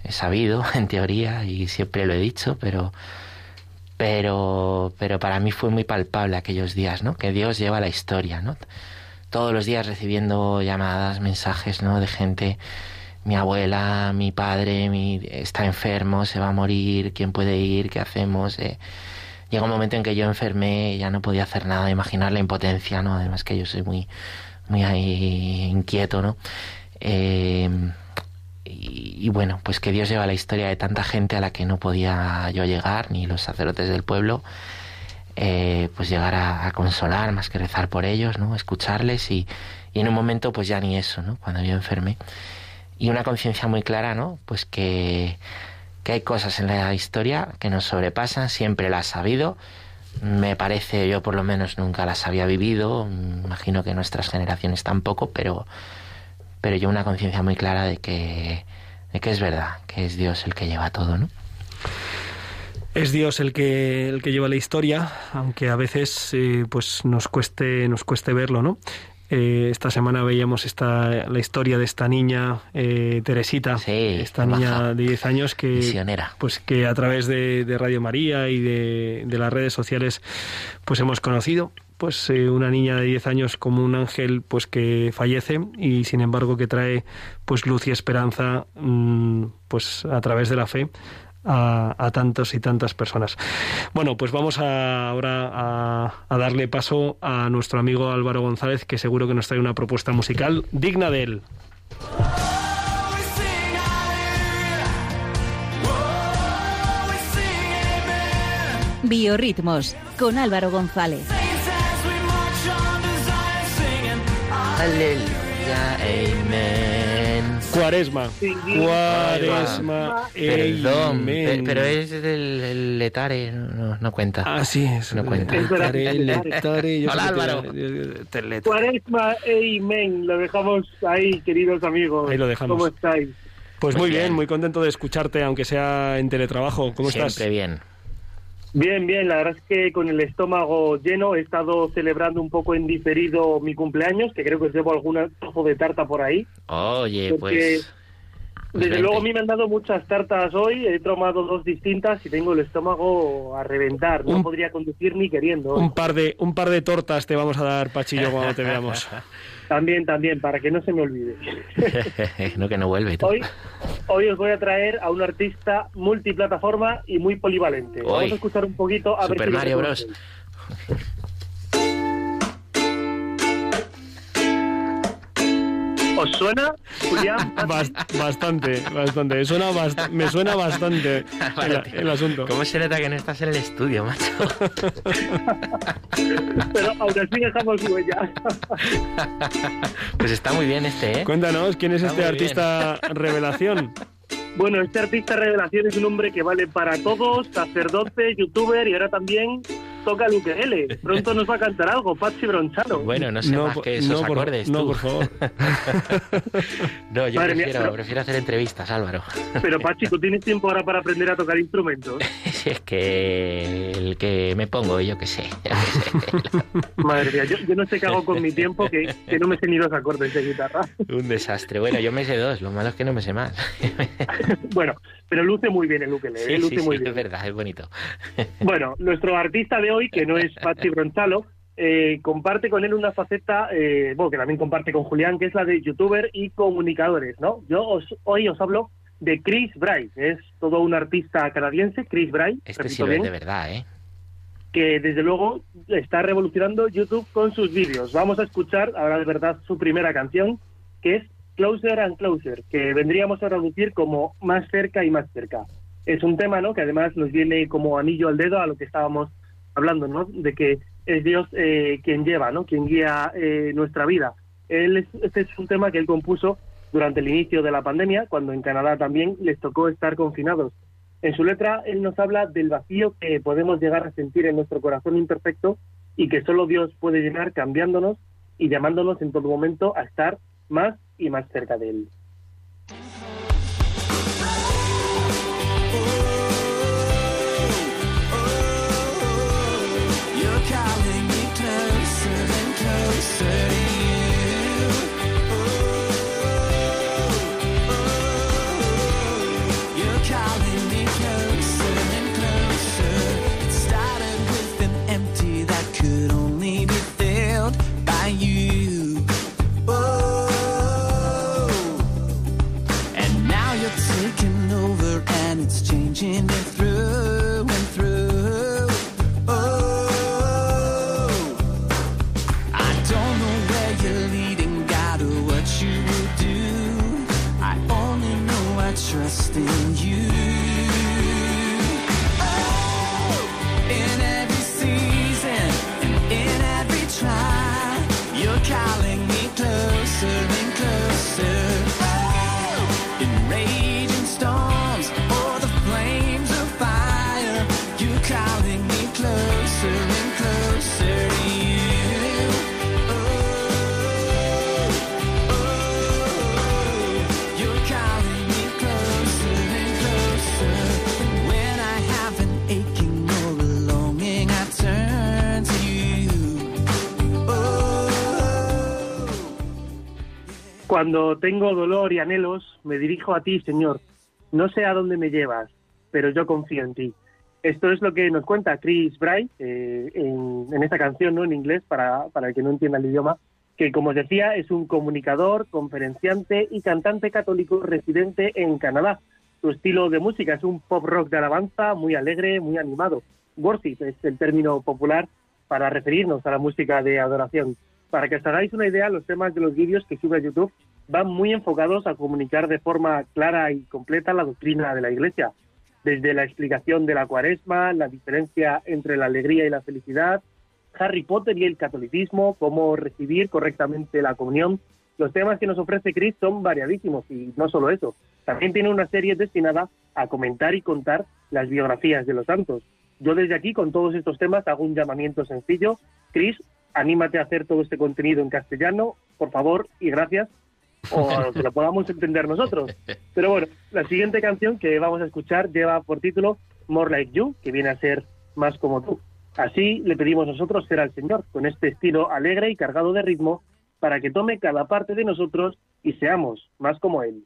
he sabido, [LAUGHS] en teoría, y siempre lo he dicho, pero pero pero para mí fue muy palpable aquellos días, ¿no? Que Dios lleva la historia, ¿no? Todos los días recibiendo llamadas, mensajes, ¿no? De gente, mi abuela, mi padre, mi, está enfermo, se va a morir, ¿quién puede ir? ¿Qué hacemos? Eh, llega un momento en que yo enfermé y ya no podía hacer nada, imaginar la impotencia, ¿no? Además que yo soy muy, muy ahí inquieto, ¿no? Eh, y, bueno, pues que Dios lleva la historia de tanta gente a la que no podía yo llegar, ni los sacerdotes del pueblo, eh, pues llegar a, consolar más que rezar por ellos, ¿no? Escucharles y, y en un momento pues ya ni eso, ¿no? Cuando yo enfermé. Y una conciencia muy clara, ¿no? Pues que que hay cosas en la historia que nos sobrepasan, siempre las ha sabido. Me parece, yo por lo menos nunca las había vivido, imagino que nuestras generaciones tampoco, pero, pero yo una conciencia muy clara de que, de que es verdad, que es Dios el que lleva todo, ¿no? Es Dios el que, el que lleva la historia, aunque a veces eh, pues nos cueste, nos cueste verlo, ¿no? Eh, esta semana veíamos esta, la historia de esta niña, eh, Teresita, esta niña de 10 años que, pues, que a través de, Radio María y de, de, las redes sociales pues hemos conocido pues eh, una niña de 10 años como un ángel pues que fallece y sin embargo que trae pues luz y esperanza mm, pues a través de la fe a, a, tantos y tantas personas. Bueno, pues vamos a, ahora a, a, darle paso a nuestro amigo Álvaro González, que seguro que nos trae una propuesta musical digna de él. Biorritmos con Álvaro González. Aleluya. Cuaresma. Cuaresma. Perdón, pero es del letare, no, no, cuenta. Ah, sí, es. No cuenta. letare, Hola, Álvaro. Cuaresma, amén. Lo dejamos ahí, queridos amigos. Ahí lo dejamos. ¿Cómo estáis? Pues muy, bien. muy contento de escucharte, aunque sea en teletrabajo. ¿Cómo Siempre estás? Siempre bien. Bien, bien, la verdad es que con el estómago lleno he estado celebrando un poco en diferido mi cumpleaños, que creo que os llevo algún trozo de tarta por ahí. Oye, pues... Desde luego a mí me han dado muchas tartas hoy, he tomado dos distintas y tengo el estómago a reventar, no podría conducir ni queriendo. Un par de un par de tortas te vamos a dar, Pachillo, cuando te veamos. [LAUGHS] También, también, para que no se me olvide. [LAUGHS] no, que no vuelve. Hoy, hoy os voy a traer a un artista multiplataforma y muy polivalente. Hoy. Vamos a escuchar un poquito a Super ver si Mario Bros. ¿Os suena, Julián? [LAUGHS] bastante, bastante. Suena bast me suena bastante [LAUGHS] el, el, asunto. ¿Cómo se nota que no estás en el estudio, macho? [LAUGHS] Pero aún así dejamos huella. pues está muy bien este, ¿eh? Cuéntanos, ¿quién es Está este artista revelación? Bueno, este artista revelación es un hombre que vale para todos, sacerdote, youtuber y ahora también toca el ukelele. Pronto nos va a cantar algo, Patsy Bronchalo. Bueno, no sé No, más por- que esos no, por- acordes, no, tú. por favor. [LAUGHS] no, yo Madre mía, prefiero, pero- prefiero hacer entrevistas, Álvaro. Pero Pachi, ¿tú tienes tiempo ahora para aprender a tocar instrumentos? [LAUGHS] Si es que el que me pongo, yo qué sé. Madre mía, yo, yo no sé qué hago con mi tiempo, que, que no me sé ni los acordes de guitarra. Un desastre. Bueno, yo me sé dos, lo malo es que no me sé más. [LAUGHS] Bueno, pero luce muy bien el ukelele, Sí, luce sí, muy sí, bien. es verdad, es bonito. Bueno, nuestro artista de hoy, que no es Pachi Bronchalo, eh, comparte con él una faceta, eh, bueno, que también comparte con Julián, que es la de youtuber y comunicadores, ¿no? Yo os, hoy os hablo de Chris Bright, es todo un artista canadiense, Chris Bright, Este sí lo es bien, de verdad, ¿eh? que desde luego está revolucionando YouTube con sus vídeos. Vamos a escuchar ahora de verdad su primera canción, que es Closer and Closer, que vendríamos a traducir como más cerca y más cerca. Es un tema, ¿no? Que además nos viene como anillo al dedo a lo que estábamos hablando, ¿no? De que es Dios eh, quien lleva, ¿no? Quien guía eh, nuestra vida. Él es- este es un tema que él compuso durante el inicio de la pandemia, cuando en Canadá también les tocó estar confinados. En su letra, él nos habla del vacío que podemos llegar a sentir en nuestro corazón imperfecto y que solo Dios puede llenar cambiándonos y llamándonos en todo momento a estar más y más cerca de Él. It's changing me through and through. Oh, I don't know where you're leading, God, or what you will do. I only know I trust in you. Oh, in every season and in every trial, you're Cuando tengo dolor y anhelos, me dirijo a ti, Señor. No sé a dónde me llevas, pero yo confío en ti. Esto es lo que nos cuenta Chris Bry eh, en, esta canción, ¿no? En inglés, para, para el que no entienda el idioma, que como decía, es un comunicador, conferenciante y cantante católico residente en Canadá. Su estilo de música es un pop rock de alabanza muy alegre, muy animado. Worship es el término popular para referirnos a la música de adoración. Para que os hagáis una idea, los temas de los vídeos que sube a YouTube van muy enfocados a comunicar de forma clara y completa la doctrina de la Iglesia, desde la explicación de la cuaresma, la diferencia entre la alegría y la felicidad, Harry Potter y el catolicismo, cómo recibir correctamente la comunión. Los temas que nos ofrece Chris son variadísimos y no solo eso, también tiene una serie destinada a comentar y contar las biografías de los santos. Yo desde aquí, con todos estos temas, hago un llamamiento sencillo. Chris, anímate a hacer todo este contenido en castellano, por favor, y gracias, o que lo podamos entender nosotros. [LAUGHS] Pero bueno, la siguiente canción que vamos a escuchar lleva por título More Like You, que viene a ser más como tú. Así le pedimos nosotros ser al Señor, con este estilo alegre y cargado de ritmo, para que tome cada parte de nosotros y seamos más como Él.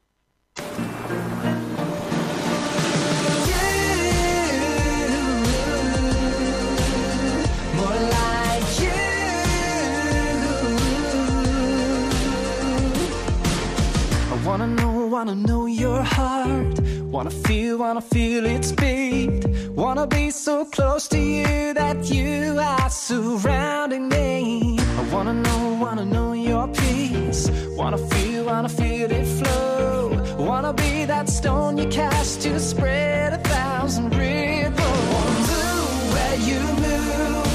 Wanna know your heart. Wanna feel, wanna feel its beat. Wanna be so close to you that you are surrounding me. I wanna know, wanna know your peace. Wanna feel, wanna feel it flow. Wanna be that stone you cast to spread a thousand ripples. Wanna move where you move.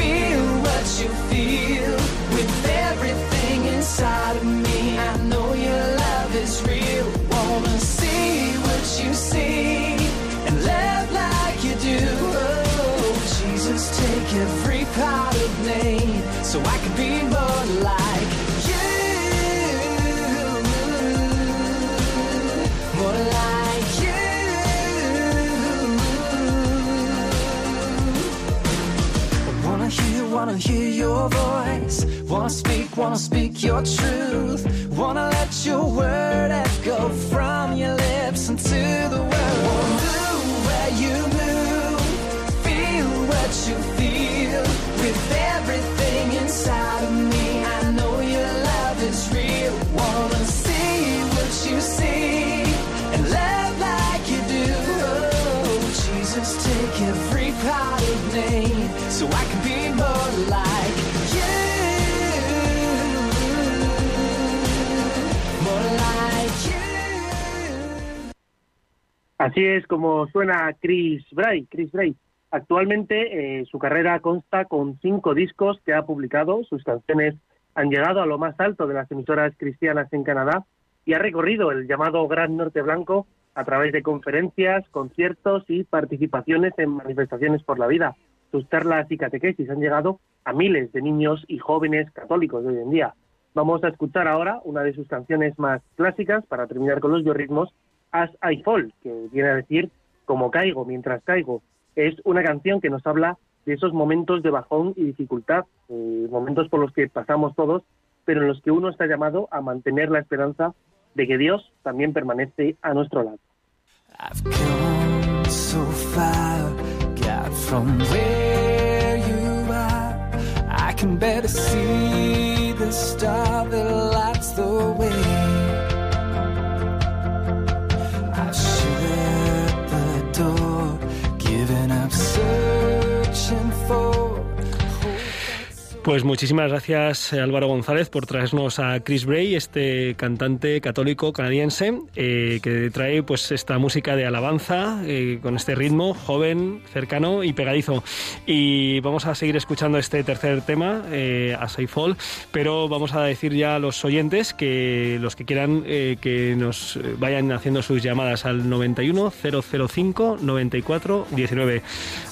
Feel what you feel with everything inside of me. So I can be more like you. More like you. Wanna hear, wanna hear your voice. Wanna speak, wanna speak your truth. Wanna let your word echo from your so I can be more like. Así es como suena Chris Bray. Chris Bray. Actualmente eh, su carrera consta con cinco discos que ha publicado. Sus canciones han llegado a lo más alto de las emisoras cristianas en Canadá y ha recorrido el llamado Gran Norte Blanco a través de conferencias, conciertos y participaciones en manifestaciones por la vida. Sus charlas y catequesis han llegado a miles de niños y jóvenes católicos de hoy en día. Vamos a escuchar ahora una de sus canciones más clásicas para terminar con los biorritmos, As I Fall, que viene a decir como caigo mientras caigo. Es una canción que nos habla de esos momentos de bajón y dificultad, eh, momentos por los que pasamos todos, pero en los que uno está llamado a mantener la esperanza de que Dios también permanece a nuestro lado. I've come so far, from where you are. I can better see the star that lights the way. Pues muchísimas gracias eh, Álvaro González por traernos a Chris Bray, este cantante católico canadiense eh, que trae pues esta música de alabanza eh, con este ritmo joven, cercano y pegadizo. Y vamos a seguir escuchando este tercer tema, eh, I Fall, pero vamos a decir ya a los oyentes que los que quieran que nos vayan haciendo sus llamadas al 91 005 94 19.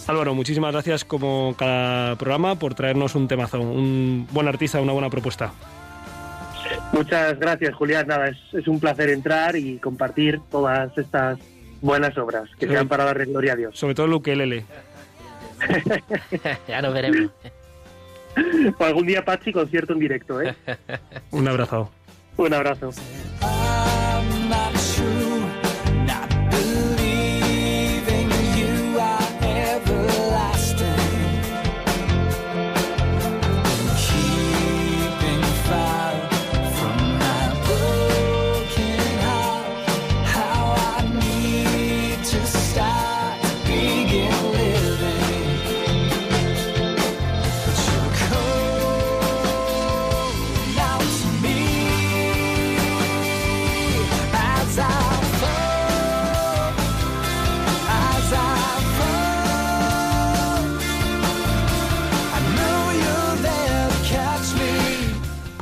Álvaro, muchísimas gracias como cada programa por traernos un temazo, un buen artista, una buena propuesta. Muchas gracias, Julián. Nada, es, es un placer entrar y compartir todas estas buenas obras que Sí. sean para darle gloria a Dios. Sobre todo el ukelele. [LAUGHS] ya nos veremos. O [LAUGHS] algún día, Pachi, concierto en directo, ¿eh? [LAUGHS] Un abrazo. Un abrazo.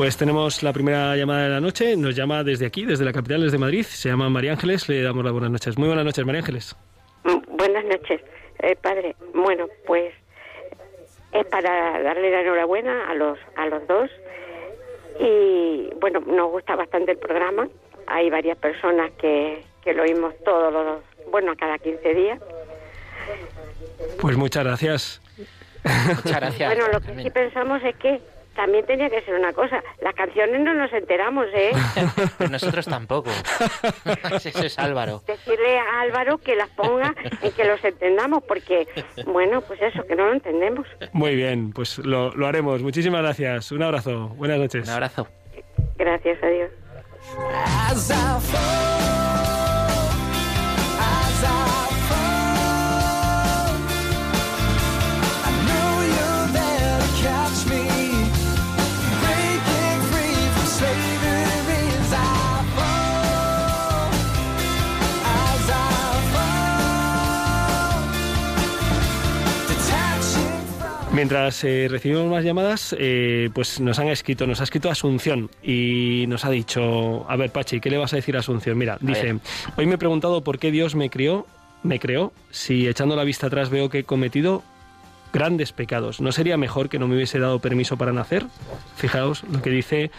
Pues tenemos la primera llamada de la noche. Nos llama desde aquí, desde la capital, desde Madrid. Se llama María Ángeles. Le damos las buenas noches. Muy buenas noches, María Ángeles. Mm, Buenas noches, eh, padre. Bueno, pues es para darle la enhorabuena a los a los dos y bueno, nos gusta bastante el programa. Hay varias personas que, que lo oímos todos los, bueno, cada 15 días. Pues muchas gracias. Muchas gracias. [LAUGHS] Bueno, lo que sí pensamos es que también tenía que ser una cosa. Las canciones no nos enteramos, ¿eh? [LAUGHS] Pues nosotros tampoco. Eso es Álvaro. Decirle a Álvaro que las ponga y que los entendamos, porque, bueno, pues eso, que no lo entendemos. Muy bien, pues lo, lo haremos. Muchísimas gracias. Un abrazo. Buenas noches. Un abrazo. Gracias a Dios. As I fall, as I Mientras eh, recibimos más llamadas, eh, pues nos han escrito, nos ha escrito Asunción y nos ha dicho, a ver Pachi, ¿qué le vas a decir a Asunción? Mira, dice, ver. hoy me he preguntado por qué Dios me crió, me creó, si echando la vista atrás veo que he cometido grandes pecados. ¿No sería mejor que no me hubiese dado permiso para nacer? Fijaos lo que dice,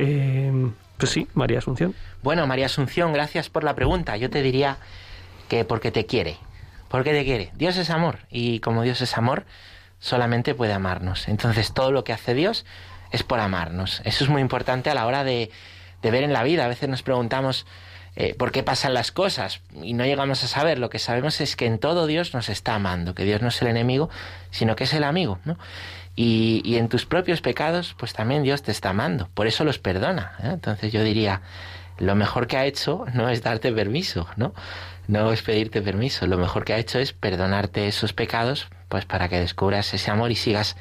eh, pues sí, María Asunción. Bueno, María Asunción, gracias por la pregunta. Yo te diría que porque te quiere. Porque te quiere. Dios es amor. Y como Dios es amor, solamente puede amarnos. Entonces todo lo que hace Dios es por amarnos. Eso es muy importante a la hora de, de ver en la vida. A veces nos preguntamos eh, por qué pasan las cosas y no llegamos a saber. Lo que sabemos es que en todo Dios nos está amando, que Dios no es el enemigo, sino que es el amigo. ¿no? Y, y en tus propios pecados, pues también Dios te está amando. Por eso los perdona. ¿eh? Entonces yo diría, lo mejor que ha hecho no es darte permiso, ¿no? No es pedirte permiso. Lo mejor que ha hecho es perdonarte esos pecados, pues para que descubras ese amor y sigas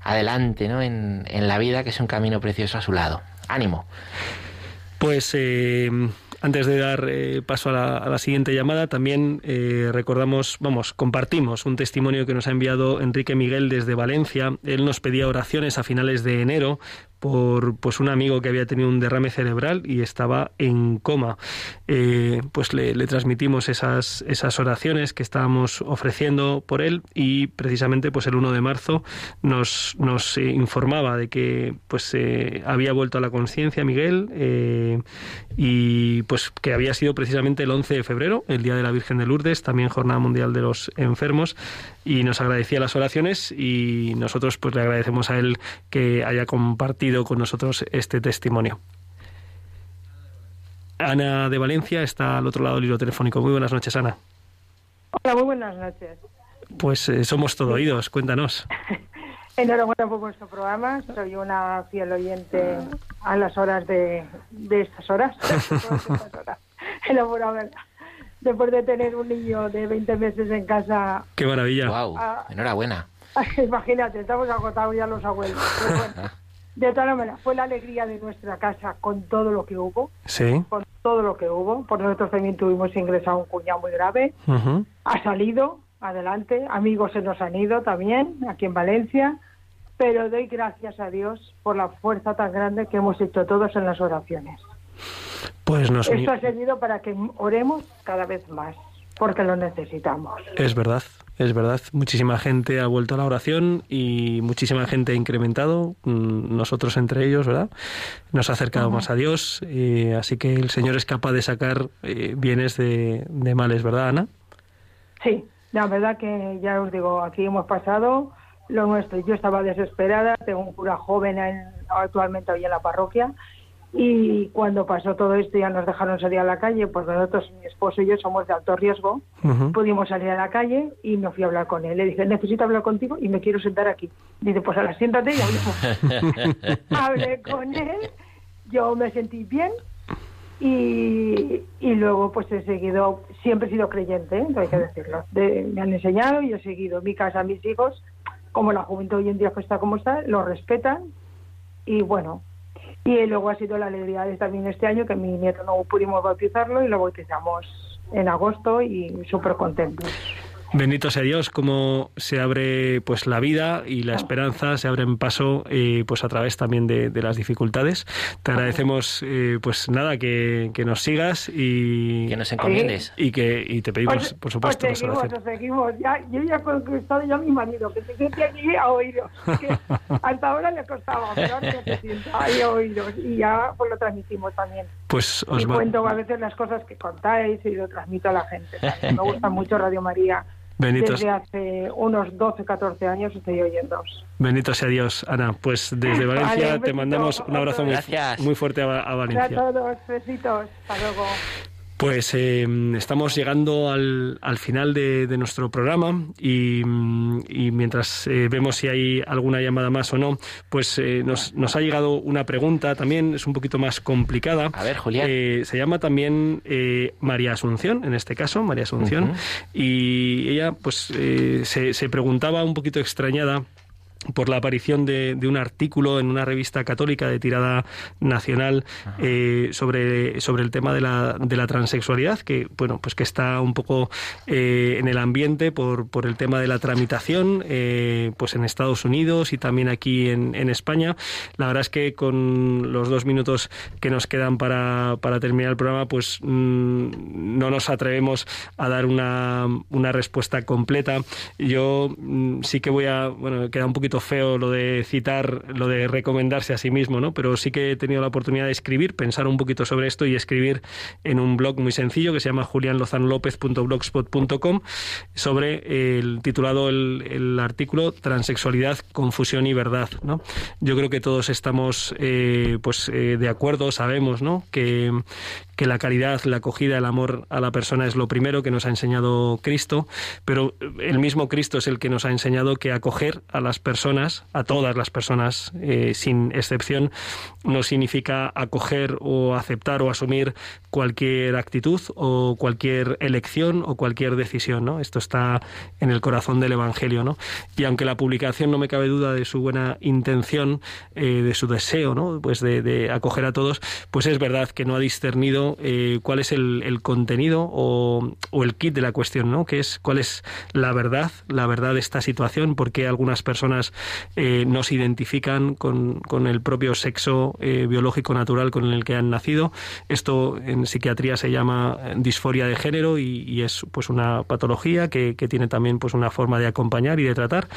adelante, ¿no? En, en la vida, que es un camino precioso a su lado. Ánimo. Pues eh, antes de dar eh, paso a la, siguiente llamada, también eh, recordamos, vamos, compartimos un testimonio que nos ha enviado Enrique Miguel desde Valencia. Él nos pedía oraciones a finales de enero por pues un amigo que había tenido un derrame cerebral y estaba en coma. Eh, pues le, transmitimos esas, esas oraciones que estábamos ofreciendo por él y precisamente pues el 1 de marzo nos, nos eh, informaba de que pues eh, había vuelto a la conciencia Miguel eh, y pues que había sido precisamente el 11 de febrero, el Día de la Virgen de Lourdes, también Jornada Mundial de los Enfermos y nos agradecía las oraciones y nosotros pues le agradecemos a él que haya compartido con nosotros este testimonio. Ana de Valencia está al otro lado del hilo telefónico. Muy buenas noches, Ana. Hola, muy buenas noches. Pues eh, somos todo oídos, cuéntanos. [LAUGHS] Enhorabuena por vuestro programa. Soy una fiel oyente a las horas de, de estas horas. [LAUGHS] Todas estas horas. Enhorabuena. Después de tener un niño de 20 meses en casa, Qué maravilla. Wow. Ah. Enhorabuena. [LAUGHS] imagínate, estamos agotados ya los abuelos. Pero bueno, de todas maneras, fue la alegría de nuestra casa con todo lo que hubo, Sí. con todo lo que hubo. Por nosotros también tuvimos ingresado un cuñado muy grave. Ha salido adelante, amigos se nos han ido también aquí en Valencia, pero doy gracias a Dios por la fuerza tan grande que hemos hecho todos en las oraciones. Pues nos Esto ha servido para que oremos cada vez más, porque lo necesitamos. Es verdad, es verdad. Muchísima gente ha vuelto a la oración y muchísima gente ha incrementado, mm, nosotros entre ellos, ¿verdad? Nos ha acercado más a Dios, eh, así que el Señor es capaz de sacar eh, bienes de, de males, ¿verdad, Ana? Sí, la verdad que ya os digo, aquí hemos pasado lo nuestro. Yo estaba desesperada, tengo un cura joven en- actualmente hoy en la parroquia Y cuando pasó todo esto ya nos dejaron salir a la calle, pues nosotros, mi esposo y yo somos de alto riesgo, pudimos salir a la calle y me fui a hablar con él. Le dije, necesito hablar contigo y me quiero sentar aquí. Dice, pues ahora siéntate y hablemos. [LAUGHS] Hablé con él, yo me sentí bien y, y luego pues he seguido, siempre he sido creyente, ¿eh? hay que decirlo. De- me han enseñado y he seguido mi casa, mis hijos, como la juventud hoy en día pues está como está, lo respetan y bueno, y luego ha sido la alegría de también este año que mi nieto no pudimos bautizarlo y lo bautizamos en agosto y súper contentos. Bendito sea Dios, cómo se abre pues la vida y la esperanza se abren paso eh, pues a través también de, de las dificultades. Te agradecemos eh, pues nada que, que nos sigas y Que nos encomiendes. y que y te pedimos Os- por supuesto os seguimos, os seguimos. Ya, yo ya he conquistado ya a mi marido, que se siente aquí a oíros. Que [LAUGHS] hasta ahora le costaba, pero ahora se sienta ahí a oíros. Y ya pues lo transmitimos también. Pues y os va- cuento a veces las cosas que contáis y lo transmito a la gente. también. Me gusta mucho Radio María. Benditos- Desde hace unos 12, 14 años estoy oyéndoos. Bendito sea Dios, Ana. Pues desde [LAUGHS] Vale, Valencia un te mandamos un abrazo muy, Gracias. muy fuerte a, a Hola a Valencia. todos, besitos. Hasta luego. Pues eh, estamos llegando al, al final de, de nuestro programa y, mm, y mientras eh, vemos si hay alguna llamada más o no, pues eh, nos, nos ha llegado una pregunta también, es un poquito más complicada. A ver, Julián. Eh, se llama también María Asunción, en este caso, María Asunción, y ella pues se, se preguntaba un poquito extrañada por la aparición de, de un artículo en una revista católica de tirada nacional eh, sobre, sobre el tema de la, de la transexualidad, que bueno, pues que está un poco eh, en el ambiente por, por el tema de la tramitación, eh, pues en Estados Unidos y también aquí en, en España. La verdad es que con los dos minutos que nos quedan para, para terminar el programa, pues mm, no nos atrevemos a dar una, una respuesta completa. Yo mm, sí que voy a, bueno, queda un poquito feo lo de citar, lo de recomendarse a sí mismo, ¿no? Pero sí que he tenido la oportunidad de escribir, pensar un poquito sobre esto y escribir en un blog muy sencillo que se llama julianlozanlopez.blogspot.com sobre el titulado el, el artículo Transexualidad, confusión y verdad, ¿no? Yo creo que todos estamos eh, pues eh, de acuerdo, sabemos, ¿no? Que, que la caridad, la acogida, el amor a la persona es lo primero que nos ha enseñado Cristo, pero el mismo Cristo es el que nos ha enseñado que acoger a las personas, a todas las personas, eh, sin excepción, no significa acoger o aceptar o asumir cualquier actitud o cualquier elección o cualquier decisión, ¿no? Esto está en el corazón del Evangelio, ¿no? Y aunque la publicación no me cabe duda de su buena intención, eh, de su deseo, ¿no? Pues de, de acoger a todos, pues es verdad que no ha discernido eh, cuál es el, el contenido o, o el kit de la cuestión, ¿no? Que es cuál es la verdad, la verdad de esta situación, por qué algunas personas eh, no se identifican con, con el propio sexo eh, biológico natural con el que han nacido. Esto en psiquiatría se llama eh, disforia de género y, y es pues una patología que, que tiene también pues una forma de acompañar y de tratar.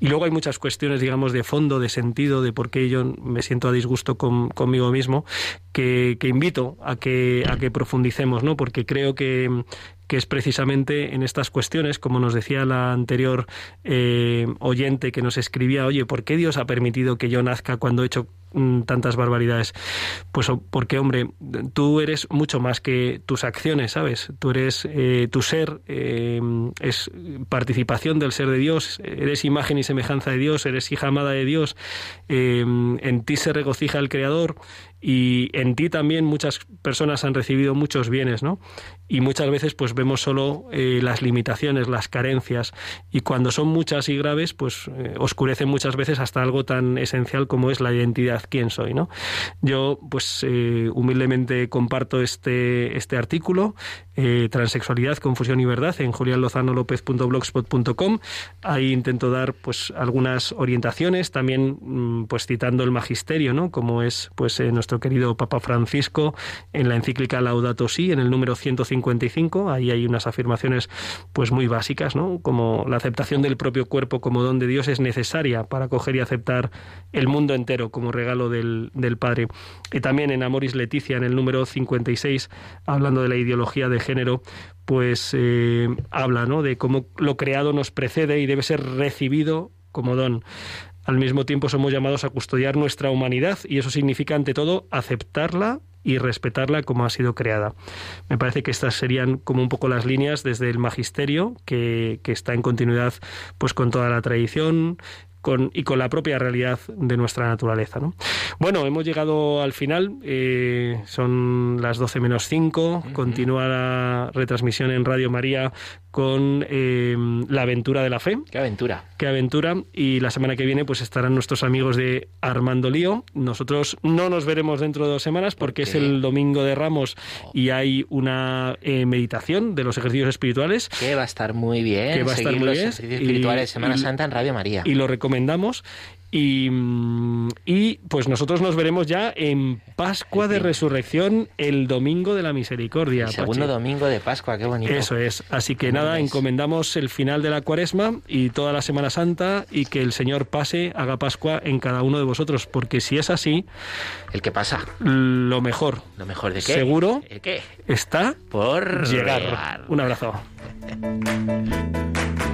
Y luego hay muchas cuestiones, digamos, de fondo, de sentido, de por qué yo me siento a disgusto con, conmigo mismo, que, que invito a que, a que profundicemos, ¿no? Porque creo que, que es precisamente en estas cuestiones, como nos decía la anterior eh, oyente que nos escribía, oye, ¿por qué Dios ha permitido que yo nazca cuando he hecho mm, tantas barbaridades? Pues o- porque, hombre, tú eres mucho más que tus acciones, ¿sabes? Tú eres, eh, tu ser eh, es participación del ser de Dios, eres imagen y semejanza de Dios, eres hija amada de Dios, eh, en ti se regocija el Creador y en ti también muchas personas han recibido muchos bienes, ¿no? Y muchas veces pues vemos solo las limitaciones, las carencias y cuando son muchas y graves pues oscurecen muchas veces hasta algo tan esencial como es la identidad, quién soy, ¿no? Yo pues eh, humildemente comparto este, este artículo, eh, Transexualidad, Confusión y Verdad en julianlozanolopez.blogspot.com. Ahí intento dar pues algunas orientaciones, también mm, pues citando el magisterio, ¿no? Como es pues eh, nuestro querido Papa Francisco en la encíclica Laudato Si, en el número 155. Ahí hay unas afirmaciones pues muy básicas, ¿no? Como la aceptación del propio cuerpo como don de Dios es necesaria para acoger y aceptar el mundo entero como regalo del, del Padre. Y también en Amoris Leticia, en el número 56, hablando de la ideología de género, pues eh, habla ¿no? de cómo lo creado nos precede y debe ser recibido como don. al mismo tiempo somos llamados a custodiar nuestra humanidad y eso significa ante todo aceptarla y respetarla como ha sido creada. Me parece que estas serían como un poco las líneas desde el magisterio, que, que está en continuidad pues con toda la tradición, con, y con la propia realidad de nuestra naturaleza. ¿no? Bueno, hemos llegado al final, eh, son las 12 menos 5, continúa la retransmisión en Radio María con eh, La aventura de la fe. ¿Qué aventura? Qué aventura. Y la semana que viene pues estarán nuestros amigos de Armando Lío. Nosotros no nos veremos dentro de dos semanas porque es el domingo de Ramos y hay una eh, meditación de los ejercicios espirituales. Que va a estar muy bien. Que va a estar muy los bien. ejercicios espirituales de Semana y- Santa en Radio María. y lo recomendamos. Y, mm, y, pues nosotros nos veremos ya en Pascua de Resurrección el domingo de la Misericordia. El segundo Pachi. domingo de Pascua, qué bonito. Eso es. Así que nada, encomendamos el final de la Cuaresma y toda la Semana Santa y que el Señor pase, haga Pascua en cada uno de vosotros, porque si es así, ¿El que pasa? lo mejor ¿Lo mejor de qué? Seguro. ¿El qué? está Por llegar. llegar. Un abrazo. [LAUGHS]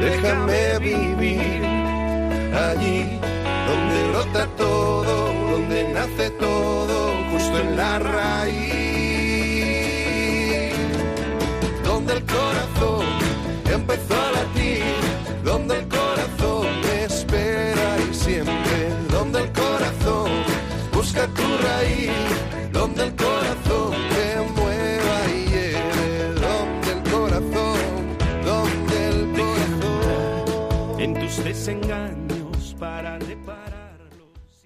Déjame vivir allí donde brota todo, donde nace todo, justo en la raíz. Donde el corazón desengaño